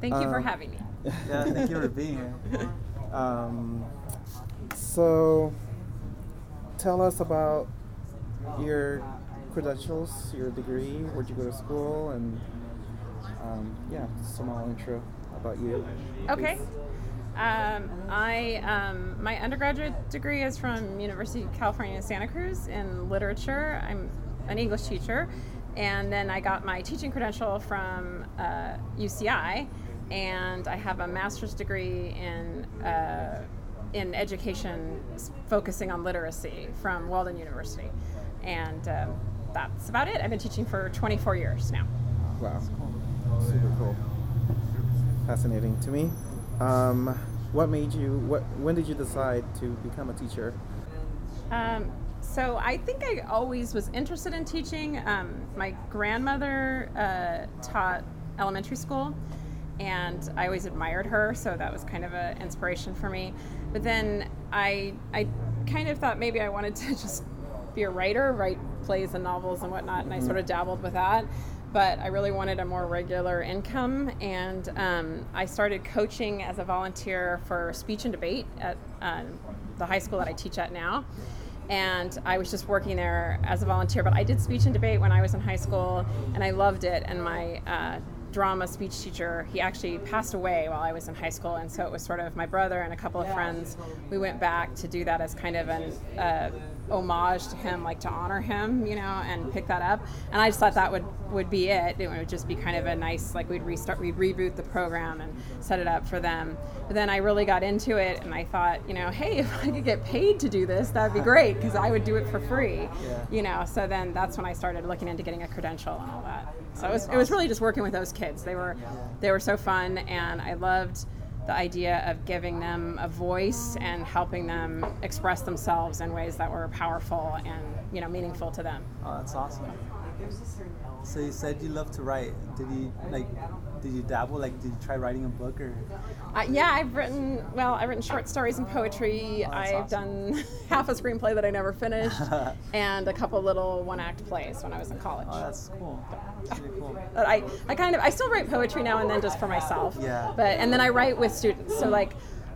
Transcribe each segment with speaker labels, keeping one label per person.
Speaker 1: Thank you for
Speaker 2: Um,
Speaker 1: having me.
Speaker 3: Yeah, thank you for being here.
Speaker 2: Um, so, tell us about your credentials, your degree, where'd you go to school, and um, yeah, small intro about you.
Speaker 1: Okay. Um, I um, my undergraduate degree is from University of California, Santa Cruz in literature. I'm an English teacher, and then I got my teaching credential from uh, UCI, and I have a master's degree in uh, in education, focusing on literacy from Walden University, and um, that's about it. I've been teaching for 24 years now.
Speaker 2: Wow, super cool, fascinating to me. Um, what made you? What? When did you decide to become a teacher?
Speaker 1: Um, so I think I always was interested in teaching. Um, my grandmother uh, taught elementary school, and I always admired her, so that was kind of an inspiration for me. But then I, I kind of thought maybe I wanted to just be a writer, write plays and novels and whatnot, and I sort of dabbled with that. But I really wanted a more regular income, and um, I started coaching as a volunteer for speech and debate at um, the high school that I teach at now and I was just working there as a volunteer. But I did speech and debate when I was in high school, and I loved it. And my uh, drama speech teacher, he actually passed away while I was in high school, and so it was sort of my brother and a couple of friends. We went back to do that as kind of an uh, homage to him, like to honor him, you know, and pick that up. And I just thought that would would be it. It would just be kind of a nice, like we'd restart, we'd reboot the program and set it up for them. But then I really got into it, and I thought, you know, hey, if I could get paid to do this, that'd be great because I would do it for free,
Speaker 3: Yeah.
Speaker 1: you know. So then that's when I started looking into getting a credential and all that. So it was, it was really just working with those kids. They were they were so fun, and I loved the idea of giving them a voice and helping them express themselves in ways that were powerful and you know meaningful to them.
Speaker 3: Oh, that's awesome. So you said you love to write. Did you like? Did you dabble? Like, did you try writing a book or?
Speaker 1: Uh, yeah, I've written well. I've written short stories and poetry.
Speaker 3: Oh,
Speaker 1: I've done half a screenplay that I never finished, and a couple little one-act plays when I was in college.
Speaker 3: Oh, that's cool. That's really cool.
Speaker 1: But I, I kind of I still write poetry now and then just for myself.
Speaker 3: Yeah.
Speaker 1: But and then I write with students. So like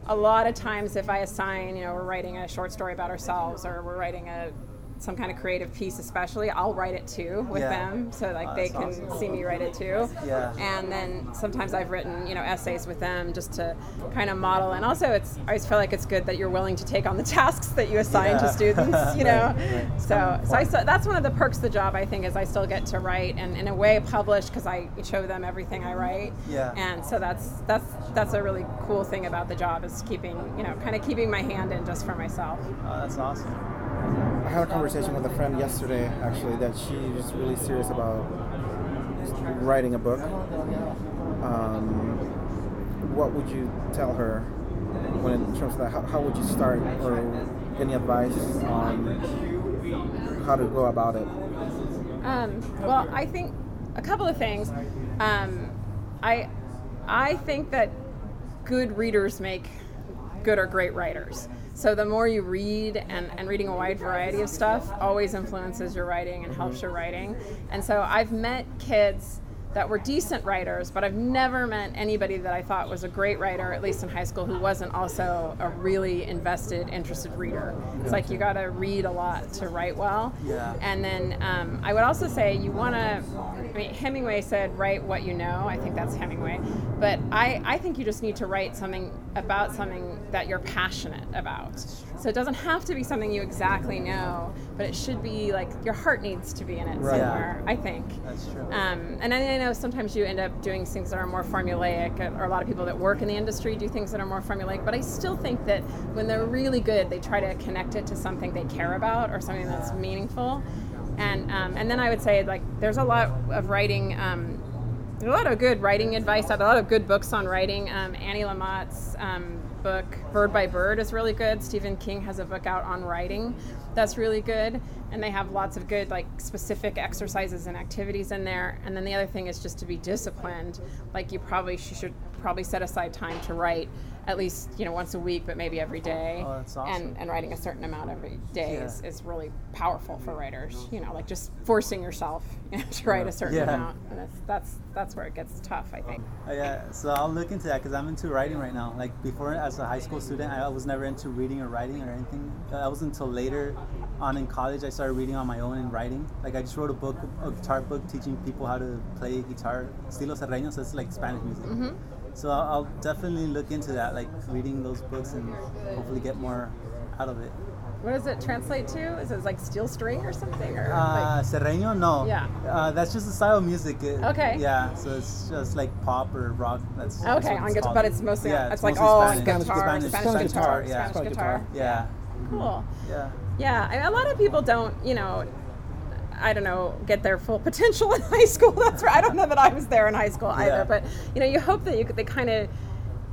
Speaker 1: a lot of times if I assign, you know, we're writing a short story about ourselves or we're writing a some kind of creative piece especially i'll write it too with
Speaker 3: Yeah.
Speaker 1: them so like
Speaker 3: Oh,
Speaker 1: they can
Speaker 3: awesome.
Speaker 1: see me write it too
Speaker 3: Yeah.
Speaker 1: and then sometimes i've written you know essays with them just to kind of model and also it's i always feel like it's good that you're willing to take on the tasks that you assign to students you know
Speaker 3: Right, right.
Speaker 1: so so I, so that's one of the perks of the job i think is i still get to write and in a way publish because i show them everything i write
Speaker 3: Yeah.
Speaker 1: and so that's that's that's a really cool thing about the job is keeping you know kind of keeping my hand in just for myself
Speaker 3: Oh, that's awesome.
Speaker 2: I had a conversation with a friend yesterday, actually, that she's really serious about writing a book. Um, what would you tell her when in terms of that? How, how would you start, or any advice on how to go about it?
Speaker 1: Um, well, I think a couple of things. Um, I I think that good readers make good or great writers. So the more you read and, and reading a wide variety of stuff always influences your writing and helps your writing. And so I've met kids that were decent writers, but I've never met anybody that I thought was a great writer, at least in high school, who wasn't also a really invested, interested reader. It's like you got to read a lot to write well.
Speaker 3: Yeah.
Speaker 1: And then um, I would also say you want to. I mean, Hemingway said, "Write what you know." I think that's Hemingway, but I, I think you just need to write something about something that you're passionate about. So it doesn't have to be something you exactly know, but it should be like your heart needs to be in it
Speaker 2: Right.
Speaker 1: somewhere. I think.
Speaker 3: That's true.
Speaker 1: Um, and I know sometimes you end up doing things that are more formulaic, or a lot of people that work in the industry do things that are more formulaic. But I still think that when they're really good, they try to connect it to something they care about or something that's meaningful. And um, and then I would say like there's a lot of writing. Um, a lot of good writing advice. A lot of good books on writing. Um, Annie Lamott's um, book Bird by Bird is really good. Stephen King has a book out on writing that's really good, and they have lots of good like specific exercises and activities in there. And then the other thing is just to be disciplined. Like you probably should probably set aside time to write at least you know once a week, but maybe every day.
Speaker 3: Oh, that's awesome.
Speaker 1: And and writing a certain amount every day
Speaker 3: Yeah.
Speaker 1: is, is really powerful for writers. You know, like just forcing yourself you know, to write a certain
Speaker 3: Yeah.
Speaker 1: amount, and that's that's that's where it gets tough, I think.
Speaker 3: Uh, yeah, so I'll look into that because I'm into writing right now. Like before, as a high school student, I was never into reading or writing or anything. Uh, That was until later on in college I started reading on my own and writing. Like I just wrote a book, a guitar book, teaching people how to play guitar, estilo sierreño, so it's like Spanish music. So I'll, I'll definitely look into that, like reading those books and hopefully get more out of it.
Speaker 1: What does it translate to? Is it like steel string or something? Or
Speaker 3: Uh,
Speaker 1: like,
Speaker 3: sierreño, no.
Speaker 1: Yeah.
Speaker 3: Uh, that's just a style of music. It-
Speaker 1: Okay.
Speaker 3: Yeah, so it's just like pop or rock. That's that's
Speaker 1: okay,
Speaker 3: what
Speaker 1: on guitar, but it's mostly
Speaker 3: yeah,
Speaker 1: it's, like
Speaker 3: mostly
Speaker 1: all
Speaker 3: Spanish.
Speaker 1: guitar,
Speaker 2: Spanish-
Speaker 1: Spanish,
Speaker 2: Spanish
Speaker 1: guitar,
Speaker 2: guitar, yeah.
Speaker 1: Spanish
Speaker 2: Spanish
Speaker 1: guitar.
Speaker 2: guitar.
Speaker 3: Yeah,
Speaker 1: Cool.
Speaker 3: yeah.
Speaker 1: Yeah, I mean, a lot of people don't, you know, I don't know, get their full potential in high school. That's right. I don't know that I was there in high school either,
Speaker 3: Yeah.
Speaker 1: but you know, you hope that you could, they kind of,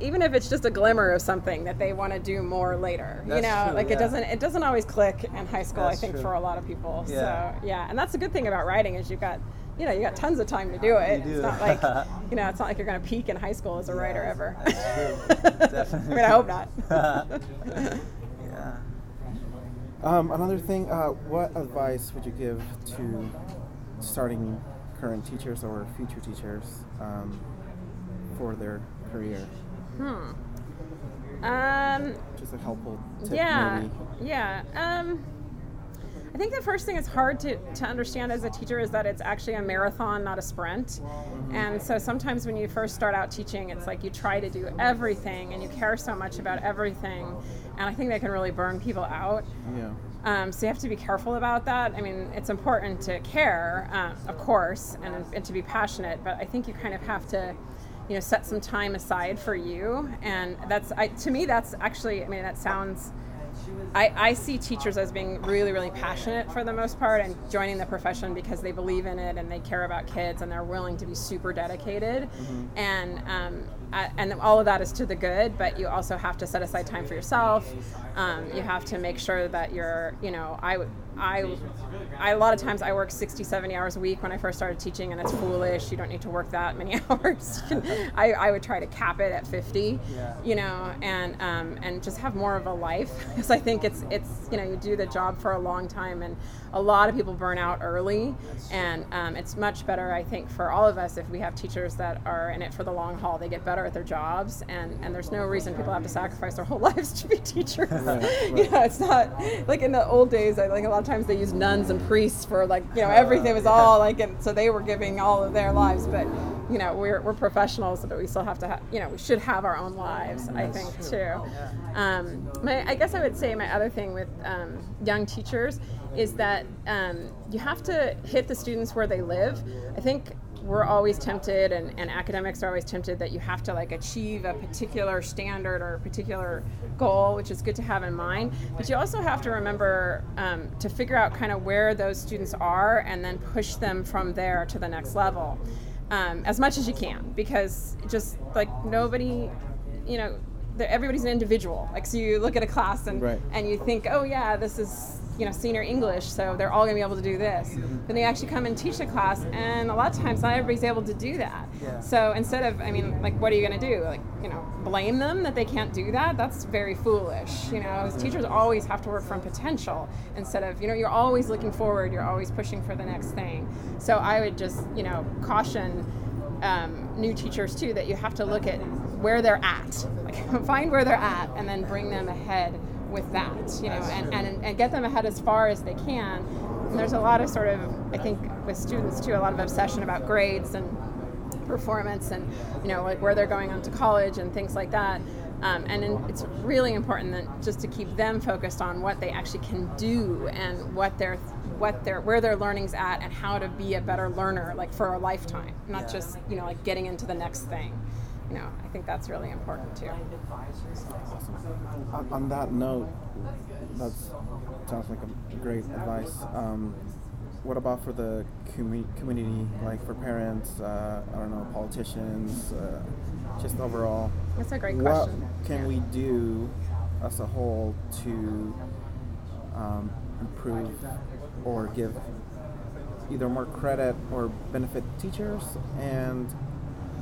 Speaker 1: even if it's just a glimmer of something that they want to do more later. you know,
Speaker 3: true,
Speaker 1: like it doesn't it doesn't always click in high school.
Speaker 3: That's
Speaker 1: I think
Speaker 3: true.
Speaker 1: for a lot of people.
Speaker 3: Yeah.
Speaker 1: So yeah, and that's a good thing about writing is you've got. You know, you got tons of time to do it.
Speaker 3: You
Speaker 1: It's not like, you know, it's not like you're going to peak in high school as a writer ever.
Speaker 3: That's true. Definitely.
Speaker 1: I mean, I hope not.
Speaker 3: yeah.
Speaker 2: Um, another thing, uh, what advice would you give to starting current teachers or future teachers um, for their career?
Speaker 1: Um,
Speaker 2: Just a helpful tip,
Speaker 1: yeah,
Speaker 2: maybe.
Speaker 1: yeah. Um, I think the first thing that's hard to, to understand as a teacher is that it's actually a marathon, not a sprint. And so sometimes when you first start out teaching, it's like you try to do everything and you care so much about everything. And I think that can really burn people out.
Speaker 2: Yeah.
Speaker 1: Um, so you have to be careful about that. I mean, it's important to care, uh, of course, and, and to be passionate, but I think you kind of have to, you know, set some time aside for you. And that's, I, to me, that's actually, I mean, that sounds, I, I see teachers as being really, really passionate for the most part and joining the profession because they believe in it and they care about kids and they're willing to be super dedicated. And, um, I- and all of that is to the good, but you also have to set aside time for yourself. Um, you have to make sure that you're, you know, I, would- I, I, a lot of times I work 60, 70 hours a week when I first started teaching, and it's foolish. You don't need to work that many hours. I, I would try to cap it at 50,
Speaker 3: Yeah.
Speaker 1: you know, and um, and just have more of a life because I think it's it's you know you do the job for a long time, and a lot of people burn out early, and um, it's much better I think for all of us if we have teachers that are in it for the long haul. They get better at their jobs, and and there's no reason people have to sacrifice their whole lives to be teachers. you know, it's not like in the old days. I think a lot of times they used nuns and priests for like you know everything was all like, and so they were giving all of their lives, but you know we're, we're professionals but we still have to have you know we should have our own lives i think too. Um, my, i guess i would say my other thing with um, young teachers is that um, you have to hit the students where they live. I think we're always tempted and, and academics are always tempted that you have to like achieve a particular standard or a particular goal which is good to have in mind. But you also have to remember um, to figure out kind of where those students are and then push them from there to the next level um, as much as you can. Because just like nobody you know everybody's an individual. Like so you look at a class and
Speaker 2: Right.
Speaker 1: and you think oh yeah this is you know senior english so they're all going to be able to do this. Then they actually come and teach the class and a lot of times not everybody's able to do that.
Speaker 3: Yeah.
Speaker 1: so instead of i mean like what are you going to do? Like you know blame them that they can't do that? That's very foolish you know? As teachers always have to work from potential instead of you know you're always looking forward you're always pushing for the next thing. So i would just you know caution um, new teachers too that you have to look at where they're at. Like find where they're at and then bring them ahead with that you know and, and, and get them ahead as far as they can. And there's a lot of sort of i think with students too a lot of obsession about grades and performance and you know like where they're going on to college and things like that. Um, and then it's really important that just to keep them focused on what they actually can do and what their what their where their learning's at and how to be a better learner like for a lifetime not
Speaker 3: Yeah.
Speaker 1: just you know like getting into the next thing know i think that's really important too
Speaker 2: On, on that note, that sounds like a great advice. Um, what about for the commu- community, like for parents, uh, I don't know, politicians, uh, just overall?
Speaker 1: that's a great
Speaker 2: what
Speaker 1: question
Speaker 2: can we do as a whole to um, improve or give either more credit or benefit teachers and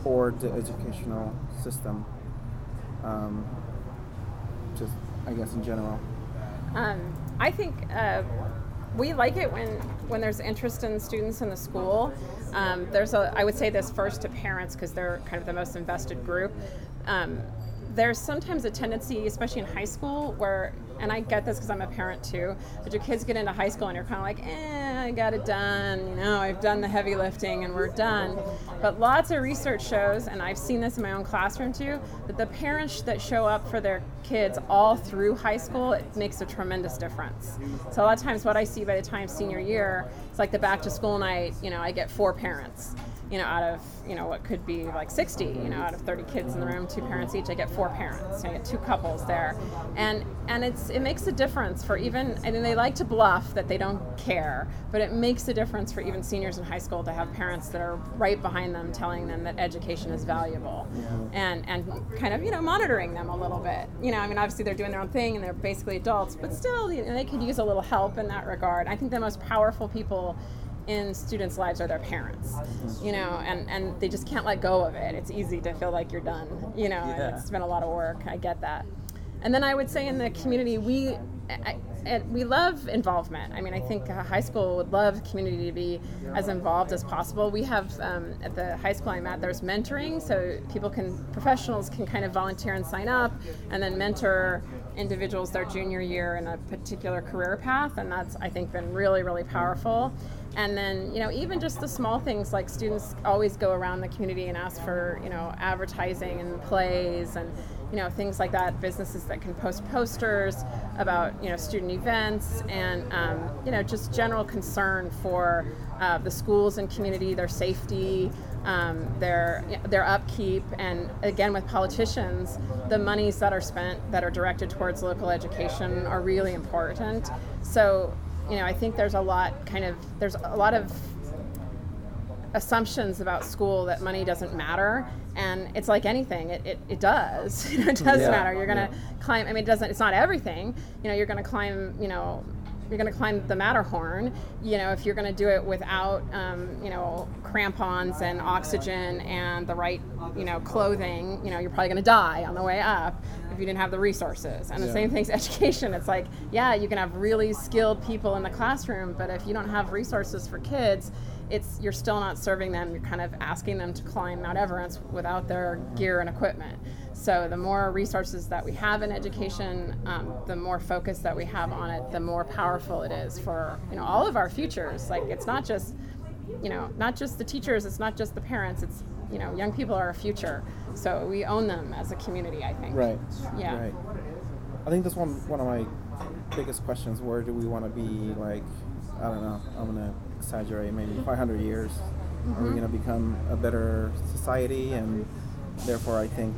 Speaker 2: or the educational system? Um, just, I guess, in general.
Speaker 1: Um, I think uh, we like it when when there's interest in students in the school. Um, there's a, I would say this first to parents because they're kind of the most invested group. Um, there's sometimes a tendency, especially in high school, where, and I get this because I'm a parent too, but your kids get into high school and you're kind of like, eh, I got it done, you know, I've done the heavy lifting and we're done. But lots of research shows, and I've seen this in my own classroom too, that the parents that show up for their kids all through high school, it makes a tremendous difference. So a lot of times, what I see by the time senior year, it's like the back to school night, you know, I get four parents you know, out of, you know, what could be like 60, you know, out of 30 kids in the room, two parents each, I get four parents. I get two couples there. And and it's it makes a difference for even I mean they like to bluff that they don't care, but it makes a difference for even seniors in high school to have parents that are right behind them telling them that education is valuable. And and kind of, you know, monitoring them a little bit. You know, I mean obviously they're doing their own thing and they're basically adults, but still you know, they could use a little help in that regard. I think the most powerful people in students' lives are their parents, you know, and, and they just can't let go of it. It's easy to feel like you're done, you know,
Speaker 3: Yeah.
Speaker 1: and it's been a lot of work. I get that. And then I would say in the community, we I, I, we love involvement. I mean, I think a high school would love community to be as involved as possible. We have um, at the high school I'm at, there's mentoring, so people can professionals can kind of volunteer and sign up, and then mentor individuals their junior year in a particular career path, and that's I think been really really powerful. And then you know even just the small things like students always go around the community and ask for you know advertising and plays and you know things like that businesses that can post posters about you know student events and um, you know just general concern for uh, the schools and community their safety um, their their upkeep. And again with politicians the monies that are spent that are directed towards local education are really important. So you know i think there's a lot kind of there's a lot of assumptions about school that money doesn't matter. And it's like anything it, it, it does. You know, it does
Speaker 2: Yeah,
Speaker 1: matter. You're gonna
Speaker 2: yeah.
Speaker 1: climb i mean it doesn't it's not everything. You know you're gonna climb you know you're going to climb the Matterhorn, you know, if you're going to do it without, um, you know, crampons and oxygen and the right, you know, clothing, you know, you're probably going to die on the way up you didn't have the resources. And the
Speaker 2: Yeah.
Speaker 1: same thing's education. It's like, yeah, you can have really skilled people in the classroom, but if you don't have resources for kids, it's you're still not serving them. You're kind of asking them to climb Mount Everest without their gear and equipment. So the more resources that we have in education, um, the more focus that we have on it, the more powerful it is for you know all of our futures. Like it's not just you know not just the teachers, it's not just the parents. It's you know young people are our future. So we own them as a community. I think.
Speaker 2: Right.
Speaker 1: Yeah.
Speaker 2: Right. I think that's one one of my biggest questions. Where do we want to be? Like, I don't know. I'm gonna exaggerate. Maybe 500 years. Are we gonna become a better society? And therefore, I think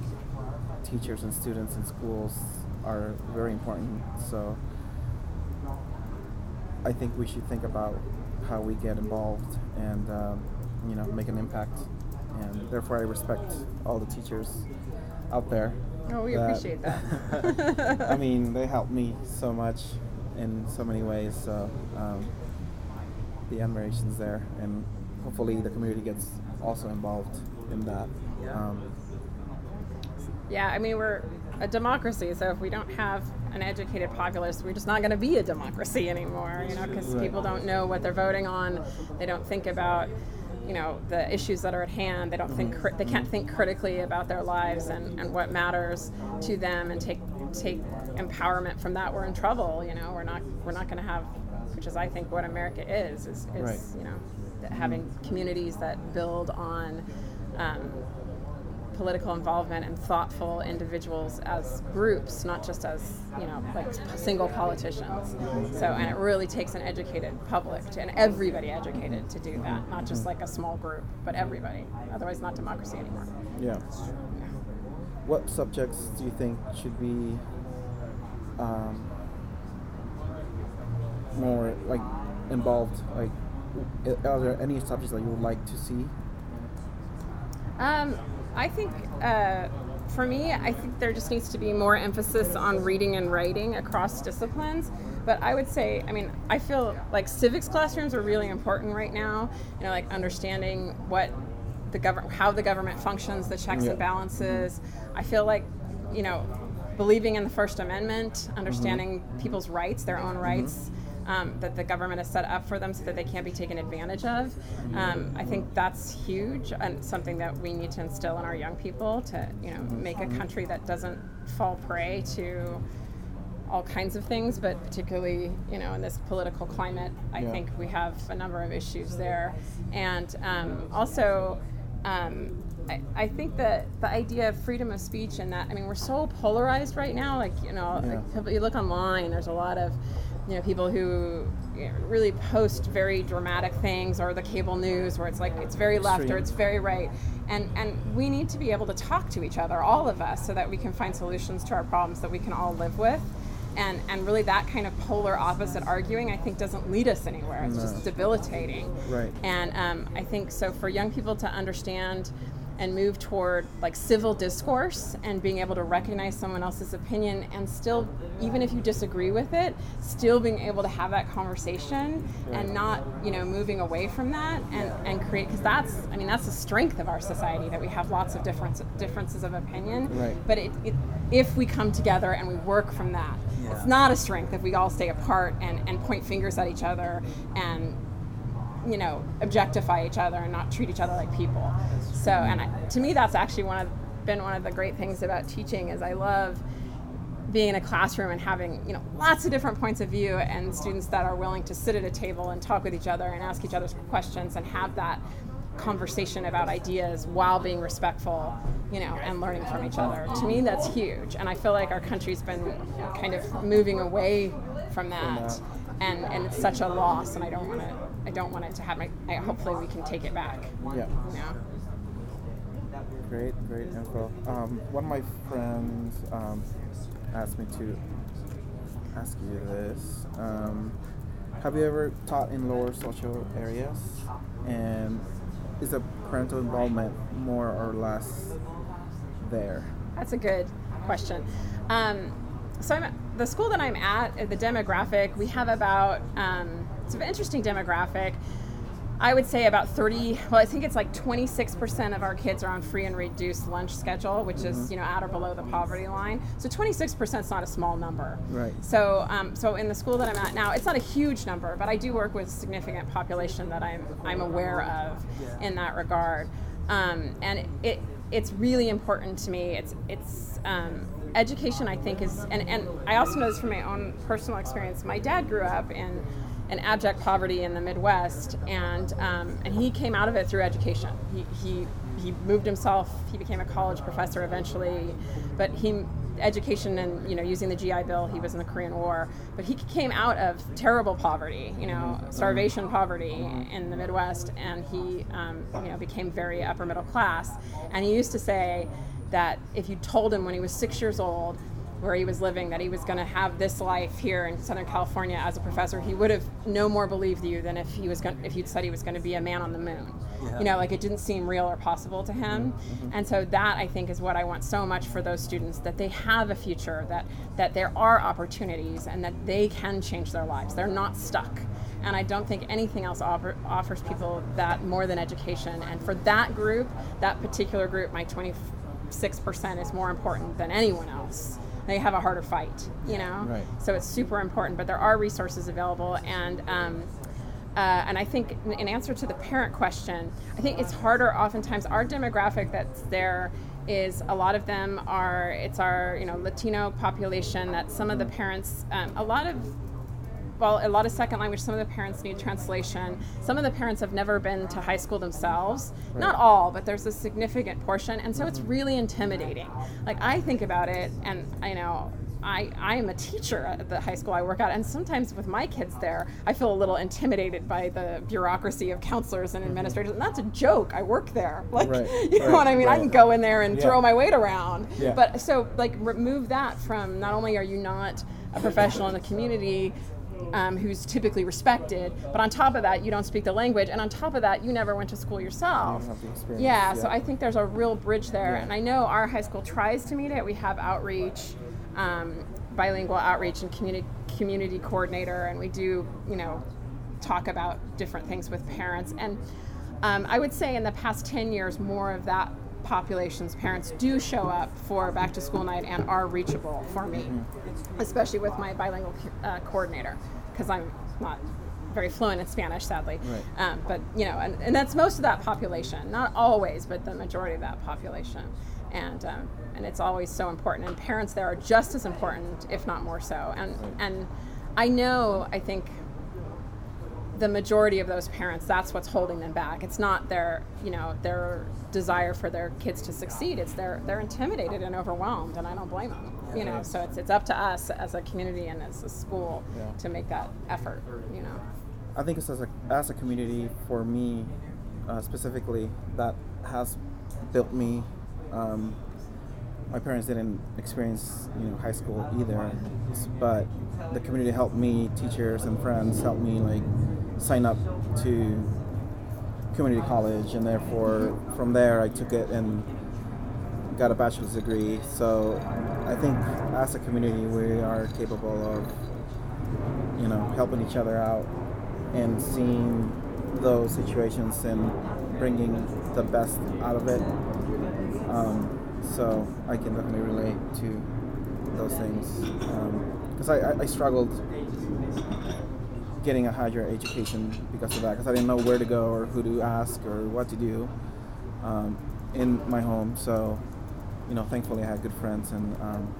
Speaker 2: teachers and students in schools are very important. So, I think we should think about how we get involved and um, you know make an impact. And therefore, I respect all the teachers out there.
Speaker 1: Oh, we
Speaker 2: that-
Speaker 1: appreciate that.
Speaker 2: I mean, they helped me so much in so many ways. So um, the admiration's there, and hopefully the community gets also involved in that.
Speaker 3: Yeah.
Speaker 2: Um,
Speaker 1: Yeah, I mean, we're a democracy, so if we don't have an educated populace, we're just not going to be a democracy anymore, you know, because
Speaker 2: Right.
Speaker 1: people don't know what they're voting on. They don't think about, you know, the issues that are at hand. They don't think, cri- they can't think critically about their lives and, and what matters to them and take, take empowerment from that. We're in trouble, you know, we're not, we're not going to have, which is, I think, what America is, is, is
Speaker 2: Right.
Speaker 1: you know, having communities that build on, um, political involvement and thoughtful individuals as groups, not just as you know like single politicians. So, and it really takes an educated public to, and everybody educated to do that, not just like a small group, but everybody. Otherwise, not democracy anymore.
Speaker 2: yeah. What subjects do you think should be um, more like involved? Like, are there any subjects that you would like to see?
Speaker 1: Um, I think uh, for me, I think there just needs to be more emphasis on reading and writing across disciplines. But I would say, I mean, I feel like civics classrooms are really important right now. You know, like understanding what the government, how the government functions, the checks
Speaker 2: Yeah.
Speaker 1: and balances. I feel like, you know, believing in the First Amendment, understanding people's rights, their own rights. Um, that the government has set up for them so that they can't be taken advantage of. Um, I think that's huge and something that we need to instill in our young people to, you know, make a country that doesn't fall prey to all kinds of things, but particularly, you know, in this political climate, I
Speaker 2: Yeah.
Speaker 1: think we have a number of issues there. And um, also, um, I, I think that the idea of freedom of speech and that, I mean, we're so polarized right now. Like, you know,
Speaker 2: Yeah.
Speaker 1: like, you look online, there's a lot of, you know, people who you know, really post very dramatic things or the cable news where it's like it's very left or it's very right. And, and we need to be able to talk to each other, all of us, so that we can find solutions to our problems that we can all live with and and really that kind of polar opposite arguing I think doesn't lead us anywhere. It's
Speaker 2: No.
Speaker 1: just debilitating.
Speaker 2: Right.
Speaker 1: And um, I think so for young people to understand and move toward like civil discourse and being able to recognize someone else's opinion and still even if you disagree with it still being able to have that conversation and not you know moving away from that and, and create because that's i mean that's the strength of our society that we have lots of difference, differences of opinion
Speaker 2: Right.
Speaker 1: but it, it, if we come together and we work from that
Speaker 3: Yeah.
Speaker 1: it's not a strength if we all stay apart and, and point fingers at each other and you know objectify each other and not treat each other like people. So and I, to me that's actually one of been one of the great things about teaching is i love being in a classroom and having you know lots of different points of view and students that are willing to sit at a table and talk with each other and ask each other questions and have that conversation about ideas while being respectful you know and learning from each other. To me that's huge. And i feel like our country's been kind of moving away from that.
Speaker 2: That.
Speaker 1: and and it's such a loss and i don't want to i don't want it to happen I, hopefully we can take it back
Speaker 2: Yeah.
Speaker 1: you know
Speaker 2: Great, great info. Um, one of my friends um, asked me to ask you this. Um, have you ever taught in lower social areas? And is the parental involvement more or less there?
Speaker 1: That's a good question. Um, so I'm the school that I'm at, uh, the demographic, we have about, um, it's an interesting demographic. I would say about 30, well, I think it's like 26% of our kids are on free and reduced lunch schedule, which is, you know, at or below the poverty line. So 26% is not a small number.
Speaker 2: Right.
Speaker 1: So, um, so in the school that I'm at now, it's not a huge number, but I do work with a significant population that I'm, I'm aware of
Speaker 3: Yeah.
Speaker 1: in that regard. Um, and it, it's really important to me. It's, it's, um, education I think is, and, and I also know this from my own personal experience. My dad grew up in, in abject poverty in the Midwest, and um, and he came out of it through education. He, he he moved himself. He became a college professor eventually, but he education and you know using the GI Bill. He was in the Korean War, but he came out of terrible poverty, you know, starvation poverty in the Midwest, and he um, you know became very upper middle class. And he used to say that if you told him when he was six years old where he was living that he was going to have this life here in Southern California as a professor, he would have no more believed you than if he was going, if you'd said he was going to be a man on the moon.
Speaker 3: Yeah.
Speaker 1: You know, like it didn't seem real or possible to him. Mm-hmm. And so that I think is what I want so much for those students that they have a future, that that there are opportunities, and that they can change their lives. They're not stuck. And I don't think anything else offer, offers people that more than education. And for that group, that particular group, my 26% is more important than anyone else. They have a harder fight, you know?
Speaker 2: Right.
Speaker 1: So it's super important, but there are resources available. And, um, uh, and I think in- answer to the parent question, I think it's harder oftentimes. Our demographic that's there is a lot of them are, it's our, you know, Latino population that some of the parents, um, a lot of well, a lot of second language. Some of the parents need translation. Some of the parents have never been to high school themselves. Not all, but there's a significant portion, and so it's mm-hmm. really intimidating. Like I think about it, and I know. I, I am a teacher at the high school I work at, and sometimes with my kids there, I feel a little intimidated by the bureaucracy of counselors and mm-hmm. administrators. And that's a joke. I work there. Like,
Speaker 2: Right,
Speaker 1: you know
Speaker 2: right,
Speaker 1: what I mean? I can go in there and
Speaker 2: Yeah.
Speaker 1: throw my weight around.
Speaker 2: Yeah.
Speaker 1: But so, like, remove that from not only are you not a professional in the community, um, who's typically respected. But on top of that, you don't speak the language, and on top of that, you never went to school yourself.
Speaker 2: You don't have the experience,
Speaker 1: Yeah, so. I think there's a real bridge there,
Speaker 2: Yeah.
Speaker 1: and I know our high school tries to meet it. We have outreach, um, bilingual outreach, and community community coordinator, and we do, you know, talk about different things with parents and. um, I would say in the past 10 years, more of that population's parents do show up for back to school night and are reachable for me, mm-hmm. especially with my bilingual uh, coordinator, because I'm not very fluent in Spanish, sadly. Right. Um, but you know, and, and that's most of that population. Not always, but the majority of that population. And um, and it's always so important. And parents there are just as important, if not more so. And right. and I know, I think the majority of those parents that's what's holding them back. It's not their you know their desire for their kids to succeed. It's they're they're intimidated and overwhelmed and i don't blame them you know? So it's, it's up to us as a community and as a school yeah. to make that effort you know?
Speaker 2: I think it's as a, as a community for me uh, specifically that has built me um, my parents didn't experience you know high school either but the community helped me teachers and friends helped me like sign up to community college, and therefore from there I took it and got a bachelor's degree. So I think as a community we are capable of you know helping each other out and seeing those situations and bringing the best out of it. Um, so I can definitely relate to those things because um, I, I, I struggled getting a higher education because of that because I didn't know where to go or who to ask or what to do um, in my home. So, you know, thankfully I had good friends and um,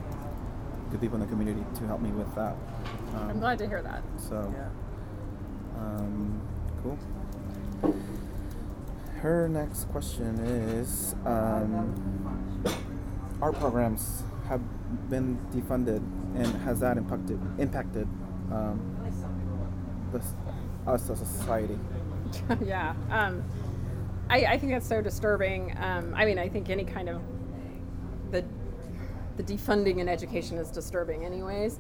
Speaker 2: good people in the community to help me with that.
Speaker 1: Um, I'm glad to hear that.
Speaker 2: So, yeah. Um, cool. Her next question is um, Our programs have been defunded and has that impacted impacted um, us as a society.
Speaker 1: yeah, um, I, I, think that's so disturbing. Um, I mean, I think any kind of the the defunding in education is disturbing, anyways,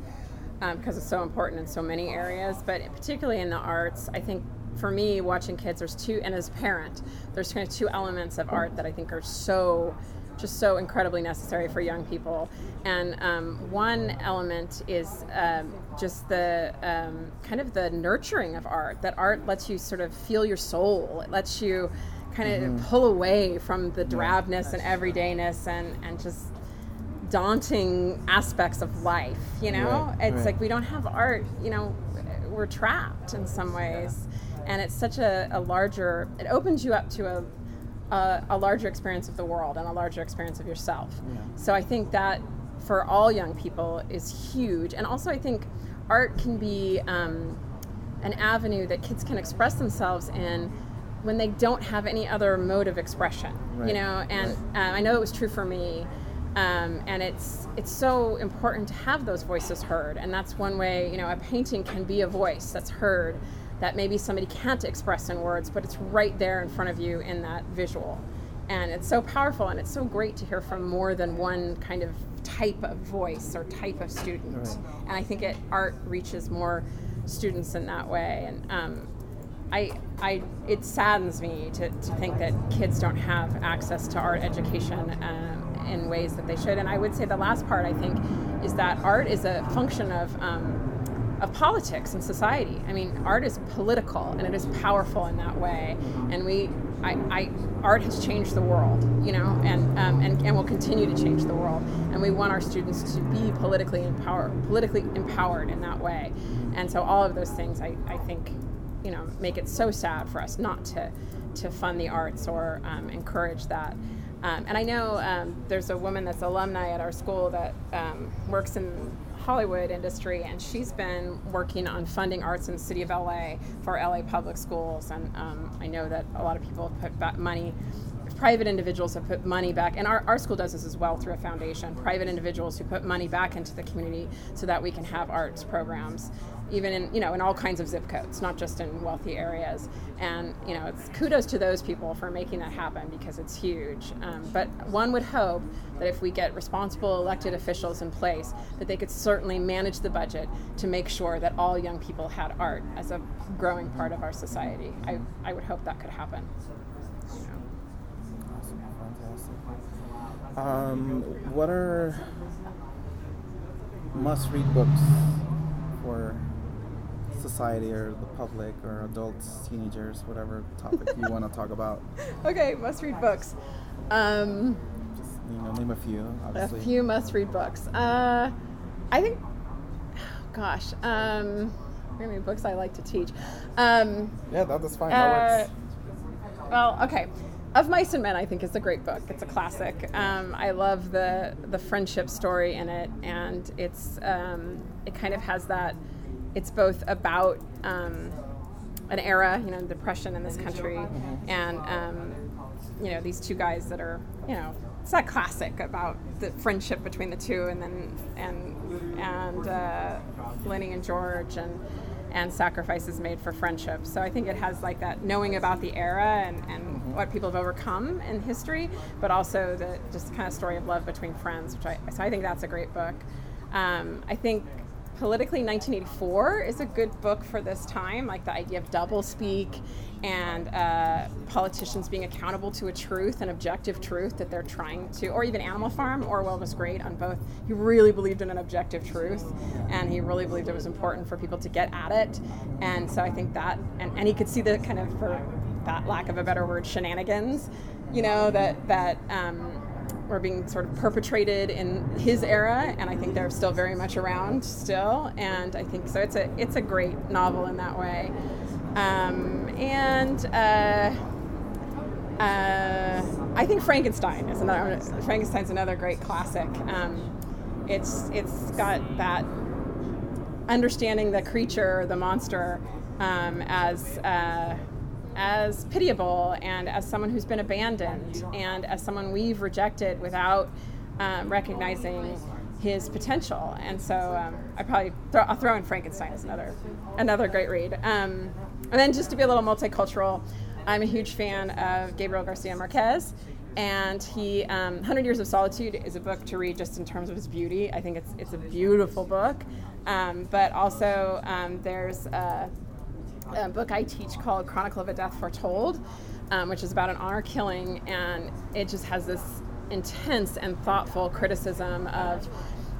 Speaker 1: because um, it's so important in so many areas. But particularly in the arts, I think for me, watching kids, there's two, and as a parent, there's kind of two elements of art that I think are so just so incredibly necessary for young people. And um, one element is um, just the um, kind of the nurturing of art. That art lets you sort of feel your soul. It lets you kind of mm-hmm. pull away from the drabness and everydayness and and just daunting aspects of life. You know, right, it's right. like we don't have art. You know, we're trapped in some ways. And it's such a, a larger, it opens you up to a a, a, larger experience of the world and a larger experience of yourself. Yeah. So I think that for all young people is huge. And also, I think art can be um, an avenue that kids can express themselves in when they don't have any other mode of expression. Right. You know, and right. uh, I know it was true for me. Um, and it's it's so important to have those voices heard, and that's one way. You know, a painting can be a voice that's heard that maybe somebody can't express in words, but it's right there in front of you in that visual. And it's so powerful and it's so great to hear from more than one kind of type of voice or type of student. Right. And I think it art reaches more students in that way. And um, I, I, it saddens me to, to think that kids don't have access to art education um, in ways that they should. And I would say the last part I think is that art is a function of um, of politics and society. I mean, art is political and it is powerful in that way. And we, I, I art has changed the world, you know, and, um, and and will continue to change the world. And we want our students to be politically empowered, politically empowered in that way. And so all of those things, I, I think, you know, make it so sad for us not to to fund the arts or um, encourage that. Um, and I know um, there's a woman that's alumni at our school that um, works in Hollywood industry, and she's been working on funding arts in the city of LA for LA public schools. And um, I know that a lot of people have put money private individuals have put money back, and our, our school does this as well through a foundation. Private individuals who put money back into the community so that we can have arts programs even in you know in all kinds of zip codes, not just in wealthy areas. And you know, it's kudos to those people for making that happen because it's huge. Um, but one would hope that if we get responsible elected officials in place, that they could certainly manage the budget to make sure that all young people had art as a growing part of our society. I, I would hope that could happen.
Speaker 2: Um, what are must read books for society or the public or adults, teenagers, whatever topic you want to talk about.
Speaker 1: Okay, must read books. Um,
Speaker 2: Just you know, name a few. Obviously.
Speaker 1: a few must read books. Uh, I think, gosh, um, how many books I like to teach? Um,
Speaker 2: Yeah, that, that's fine.
Speaker 1: uh,
Speaker 2: that works.
Speaker 1: well, okay. Of Mice and Men, I think is a great book. It's a classic. Um, I love the the friendship story in it, and it's um, it kind of has that. It's both about um, an era, you know, depression in this country, and um, you know these two guys that are, you know, it's that classic about the friendship between the two, and then and and uh, Lennie and George and and sacrifices made for friendship. So I think it has like that knowing about the era and, and what people have overcome in history, but also the just kind of story of love between friends, which I so I think that's a great book. Um, I think politically 1984 is a good book for this time like the idea of doublespeak and uh, politicians being accountable to a truth an objective truth that they're trying to or even animal farm orwell was great on both he really believed in an objective truth and he really believed it was important for people to get at it and so i think that and, and he could see the kind of for that lack of a better word shenanigans you know that that um, were being sort of perpetrated in his era, and I think they're still very much around still. And I think so. It's a it's a great novel in that way. Um, and uh, uh, I think Frankenstein is another Frankenstein's another great classic. Um, it's it's got that understanding the creature, the monster, um, as uh, as pitiable and as someone who's been abandoned and as someone we've rejected without um, recognizing his potential. And so um, I probably throw, I'll throw in Frankenstein as another another great read. Um, and then just to be a little multicultural, I'm a huge fan of Gabriel Garcia Marquez. And he, um, 100 Years of Solitude is a book to read just in terms of its beauty. I think it's, it's a beautiful book. Um, but also, um, there's a, a book I teach called Chronicle of a Death Foretold, um, which is about an honor killing, and it just has this intense and thoughtful criticism of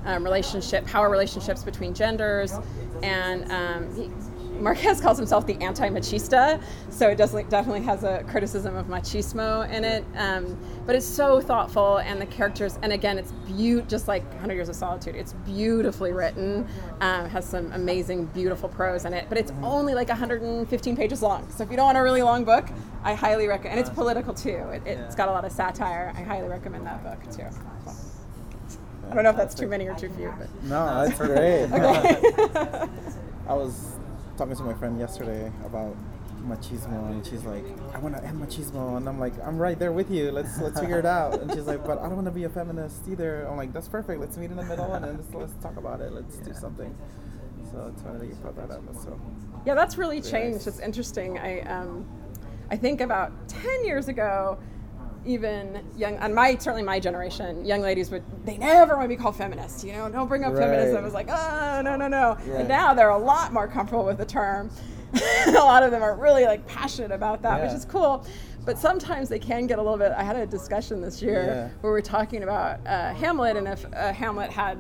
Speaker 1: um, relationship, power relationships between genders, and um, Marquez calls himself the anti-machista, so it does, definitely has a criticism of machismo in it. Um, but it's so thoughtful, and the characters, and again, it's beaut just like 100 Years of Solitude. It's beautifully written, um, has some amazing, beautiful prose in it. But it's only like 115 pages long. So if you don't want a really long book, I highly recommend. And it's political too. It, it's got a lot of satire. I highly recommend that book too. So. I don't know if that's too many or too few, but
Speaker 2: No, that's great.
Speaker 1: okay.
Speaker 2: I was talking to my friend yesterday about machismo, and she's like, "I want to end machismo," and I'm like, "I'm right there with you. Let's let's figure it out." And she's like, "But I don't want to be a feminist either." I'm like, "That's perfect. Let's meet in the middle and then let's, let's talk about it. Let's do something." So it's funny that you brought that up. So
Speaker 1: Yeah, that's really changed. It's interesting. I um, I think about ten years ago, even young on my certainly my generation, young ladies would they never want to be called feminists. You know, don't bring up feminism.
Speaker 2: Right.
Speaker 1: It was like, oh no no no.
Speaker 2: Right.
Speaker 1: And now they're a lot more comfortable with the term. a lot of them are really like passionate about that, which is cool. But sometimes they can get a little bit. I had a discussion this year
Speaker 2: Yeah.
Speaker 1: where we are talking about uh, Hamlet and if uh, Hamlet had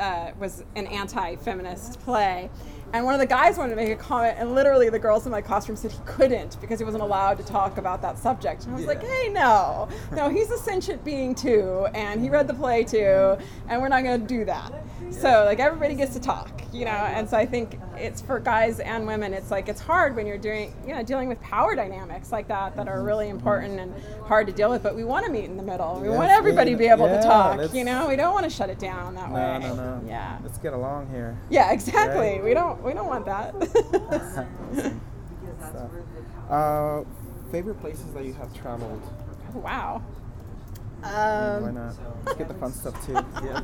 Speaker 1: uh, was an anti-feminist play. And one of the guys wanted to make a comment, and literally the girls in my classroom said he couldn't because he wasn't allowed to talk about that subject. And I was like, hey, no, no, he's a sentient being too, and he read the play too, and we're not going to do that. So like everybody gets to talk, you know. And so I think it's for guys and women. It's like it's hard when you're doing, you know, dealing with power dynamics like that that are really important and hard to deal with. But we want to meet in the middle. We want everybody to be
Speaker 2: yeah,
Speaker 1: able to talk. You know, we don't want to shut it down that
Speaker 2: no,
Speaker 1: way.
Speaker 2: no, no.
Speaker 1: Yeah.
Speaker 2: Let's get along here.
Speaker 1: Yeah, exactly.
Speaker 2: Right.
Speaker 1: We don't we don't want that.
Speaker 2: So, uh, favorite places that you have traveled?
Speaker 1: wow.
Speaker 2: Why
Speaker 1: Um,
Speaker 2: not? Let's get the fun stuff too.
Speaker 3: Yeah.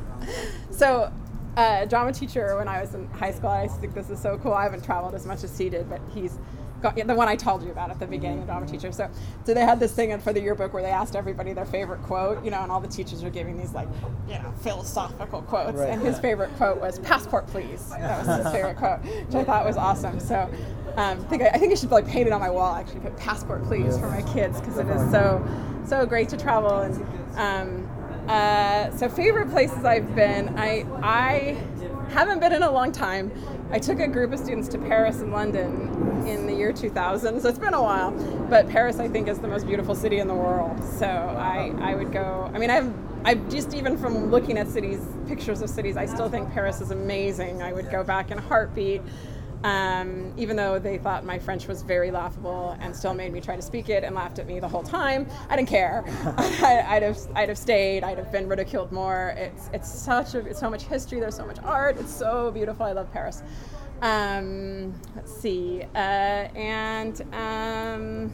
Speaker 1: so, uh, drama teacher when I was in high school, I think this is so cool. I haven't traveled as much as he did, but he's got yeah, the one I told you about at the beginning, the drama teacher. So, so they had this thing for the yearbook where they asked everybody their favorite quote, you know, and all the teachers were giving these like, you know, philosophical quotes.
Speaker 2: Right.
Speaker 1: And his favorite quote was "Passport, please." That was his favorite quote, which I thought was awesome. So. Um, I think I, I think I should like paint it on my wall. Actually, put "passport, please" for my kids because it is so so great to travel and um, uh, so favorite places I've been. I I haven't been in a long time. I took a group of students to Paris and London in the year 2000, so it's been a while. But Paris, I think, is the most beautiful city in the world. So I, I would go. I mean, I've I just even from looking at cities, pictures of cities, I still think Paris is amazing. I would go back in a heartbeat. Um, even though they thought my French was very laughable and still made me try to speak it and laughed at me the whole time, I didn't care. I, would have, I'd have stayed. I'd have been ridiculed more. It's, it's such a, it's so much history. There's so much art. It's so beautiful. I love Paris. Um, let's see, uh, and um,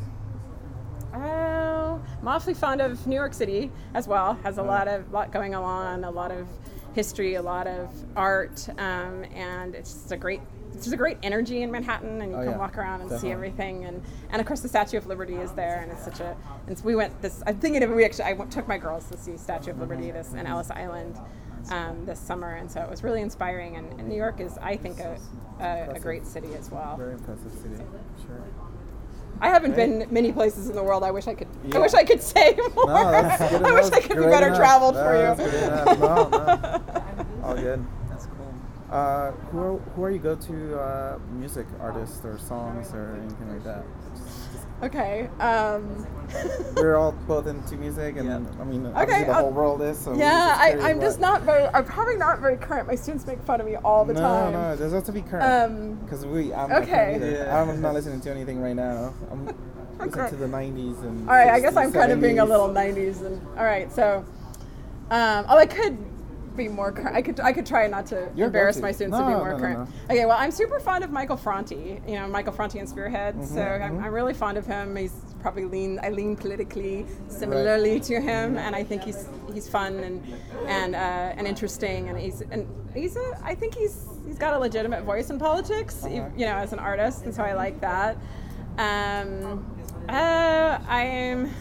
Speaker 1: oh, I'm awfully fond of New York City as well. Has a lot of lot going on, a lot of history, a lot of art, um, and it's just a great there's a great energy in Manhattan, and you
Speaker 2: oh,
Speaker 1: can
Speaker 2: yeah.
Speaker 1: walk around and
Speaker 2: Definitely.
Speaker 1: see everything. And, and of course, the Statue of Liberty is there, and it's such a. And so we went this. I'm thinking of we actually. I took my girls to see Statue of Liberty this in Ellis Island um, this summer, and so it was really inspiring. And, and New York is, I think, a, a, a great city as well.
Speaker 2: Very impressive city. Sure.
Speaker 1: I haven't
Speaker 2: Great.
Speaker 1: been many places in the world. I wish I could. I wish I could say more.
Speaker 2: No,
Speaker 1: I wish. I could be better
Speaker 2: enough.
Speaker 1: traveled
Speaker 2: No,
Speaker 1: for you.
Speaker 2: good. No, no. All good.
Speaker 3: That's cool.
Speaker 2: Uh, who are who are you go to uh, music artists or songs or anything like that?
Speaker 1: Okay. Um,
Speaker 2: We're all both into music, and
Speaker 3: Yeah.
Speaker 2: I mean, obviously the
Speaker 1: I'll-
Speaker 2: whole world is. So
Speaker 1: yeah, I, I'm just not very. I'm probably not very current. My students make fun of me all the
Speaker 2: no,
Speaker 1: time.
Speaker 2: no, it doesn't have to be current.
Speaker 1: Um,
Speaker 2: Because we, I'm not
Speaker 1: okay.
Speaker 2: current either.
Speaker 3: Yeah.
Speaker 2: I'm not listening to anything right now. I'm listening to the 90s and.
Speaker 1: All right, I guess I'm kind of being a little 90s, and all right. So, um, oh, I could be more. Current. I could. I could try not to
Speaker 2: You're
Speaker 1: embarrass my students to be more
Speaker 2: no, no,
Speaker 1: current. Okay, well, I'm super fond of Michael Franti. You know, Michael Franti and Spearhead. So I'm,
Speaker 2: mhm.
Speaker 1: I'm really fond of him. He's probably lean. I lean politically similarly to him, and I think he's he's fun and and uh, and interesting, and he's and he's a. I think he's he's got a legitimate voice in politics.
Speaker 2: Uh-huh.
Speaker 1: You know, as an artist, and so I like that. Um, uh, I'm.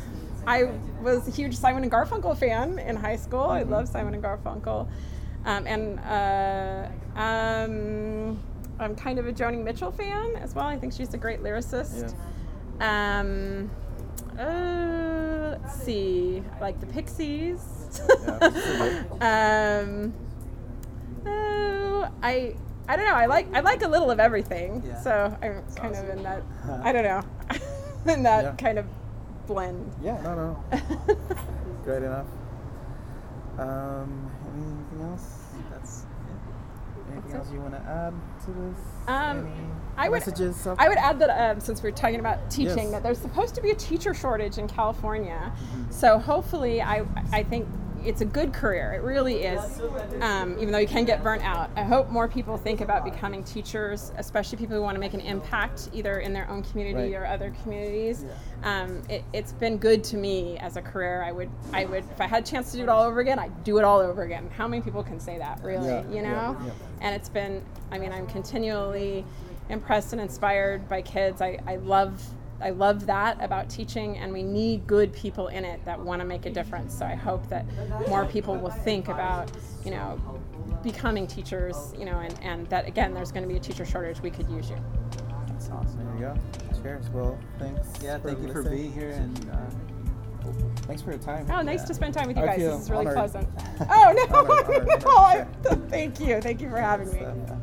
Speaker 1: I was a huge Simon and Garfunkel fan in high school. I love Simon and Garfunkel, um, and uh, um, I'm kind of a Joni Mitchell fan as well. I think she's a great lyricist. Um, uh, let's see, I like the Pixies. um, oh, I I don't know. I like I like a little of everything.
Speaker 3: Yeah.
Speaker 1: So I'm kind of in that. I don't know, in that
Speaker 2: Yeah.
Speaker 1: kind of blend.
Speaker 2: Yeah, no, no. Great enough. Um, anything else?
Speaker 3: That's
Speaker 2: Anything
Speaker 1: That's it.
Speaker 2: else you want to add to this?
Speaker 1: Um,
Speaker 2: Any
Speaker 1: I would,
Speaker 2: messages?
Speaker 1: I would add that um, since we're talking about teaching,
Speaker 2: Yes.
Speaker 1: that there's supposed to be a teacher shortage in California. So hopefully, I I think it's a good career. It really is. Um, even though you can get burnt out, I hope more people think about becoming teachers, especially people who want to make an impact either in their own community
Speaker 2: Right.
Speaker 1: or other communities. Um, it, it's been good to me as a career. I would I would if I had a chance to do it all over again, I'd do it all over again. How many people can say that? Really,
Speaker 2: Yeah,
Speaker 1: you
Speaker 2: yeah,
Speaker 1: know?
Speaker 2: yeah.
Speaker 1: and it's been i mean i'm continually impressed and inspired by kids i, I love i love that about teaching and we need good people in it that want to make a difference so i hope that more people will think about you know becoming teachers you know and, and that again there's going to be a teacher shortage we could use you
Speaker 3: that's awesome.
Speaker 2: There you go. Cheers. Well, thanks.
Speaker 3: Yeah, thank you for
Speaker 2: listening.
Speaker 3: being here and. Uh,
Speaker 2: Thanks for your time.
Speaker 1: oh nice to spend time with you guys
Speaker 2: feel
Speaker 1: this is really
Speaker 2: honored.
Speaker 1: pleasant oh no,
Speaker 2: Honored, honored,
Speaker 1: no I- thank you thank you for having me
Speaker 2: So, yeah.